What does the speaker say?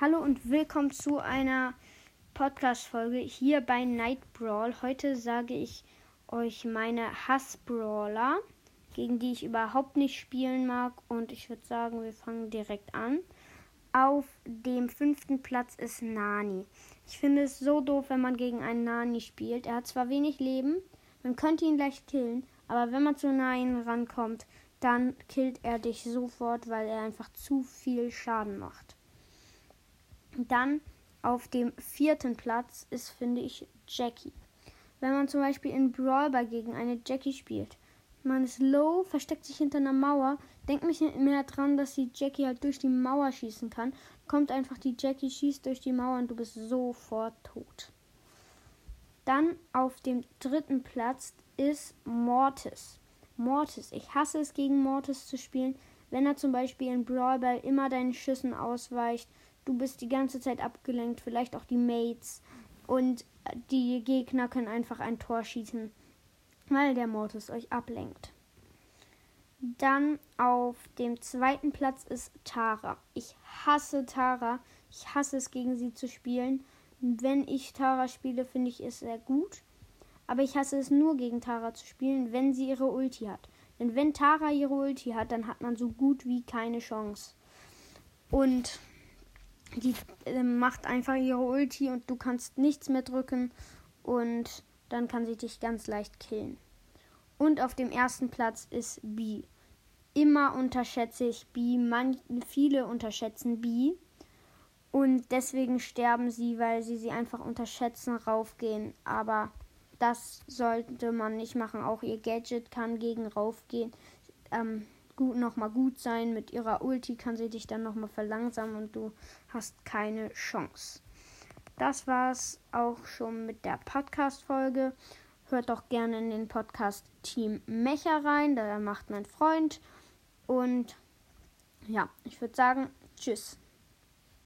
Hallo und willkommen zu einer Podcast-Folge hier bei Night Brawl. Heute sage ich euch meine Hass-Brawler, gegen die ich überhaupt nicht spielen mag. Und ich würde sagen, wir fangen direkt an. Auf dem fünften Platz ist Nani. Ich finde es so doof, wenn man gegen einen Nani spielt. Er hat zwar wenig Leben, man könnte ihn leicht killen, aber wenn man zu nah ihn rankommt, dann killt er dich sofort, weil er einfach zu viel Schaden macht. Dann auf dem vierten Platz ist, finde ich, Jackie. Wenn man zum Beispiel in Brawl gegen eine Jackie spielt, man ist low, versteckt sich hinter einer Mauer, denkt nicht mehr dran, dass die Jackie halt durch die Mauer schießen kann. Kommt einfach die Jackie, schießt durch die Mauer und du bist sofort tot. Dann auf dem dritten Platz ist Mortis. Mortis. Ich hasse es, gegen Mortis zu spielen, wenn er zum Beispiel in Brawl Ball immer deinen Schüssen ausweicht Du bist die ganze Zeit abgelenkt, vielleicht auch die Mates. Und die Gegner können einfach ein Tor schießen, weil der Mortis euch ablenkt. Dann auf dem zweiten Platz ist Tara. Ich hasse Tara. Ich hasse es, gegen sie zu spielen. Wenn ich Tara spiele, finde ich es sehr gut. Aber ich hasse es nur gegen Tara zu spielen, wenn sie ihre Ulti hat. Denn wenn Tara ihre Ulti hat, dann hat man so gut wie keine Chance. Und die äh, macht einfach ihre Ulti und du kannst nichts mehr drücken und dann kann sie dich ganz leicht killen. Und auf dem ersten Platz ist B. Immer unterschätze ich B. Man, viele unterschätzen B. Und deswegen sterben sie, weil sie sie einfach unterschätzen, raufgehen. Aber das sollte man nicht machen. Auch ihr Gadget kann gegen raufgehen. Ähm, gut nochmal gut sein. Mit ihrer Ulti kann sie dich dann nochmal verlangsamen und du hast keine Chance. Das war's auch schon mit der Podcast-Folge. Hört doch gerne in den Podcast Team Mecher rein, da macht mein Freund. Und ja, ich würde sagen, tschüss.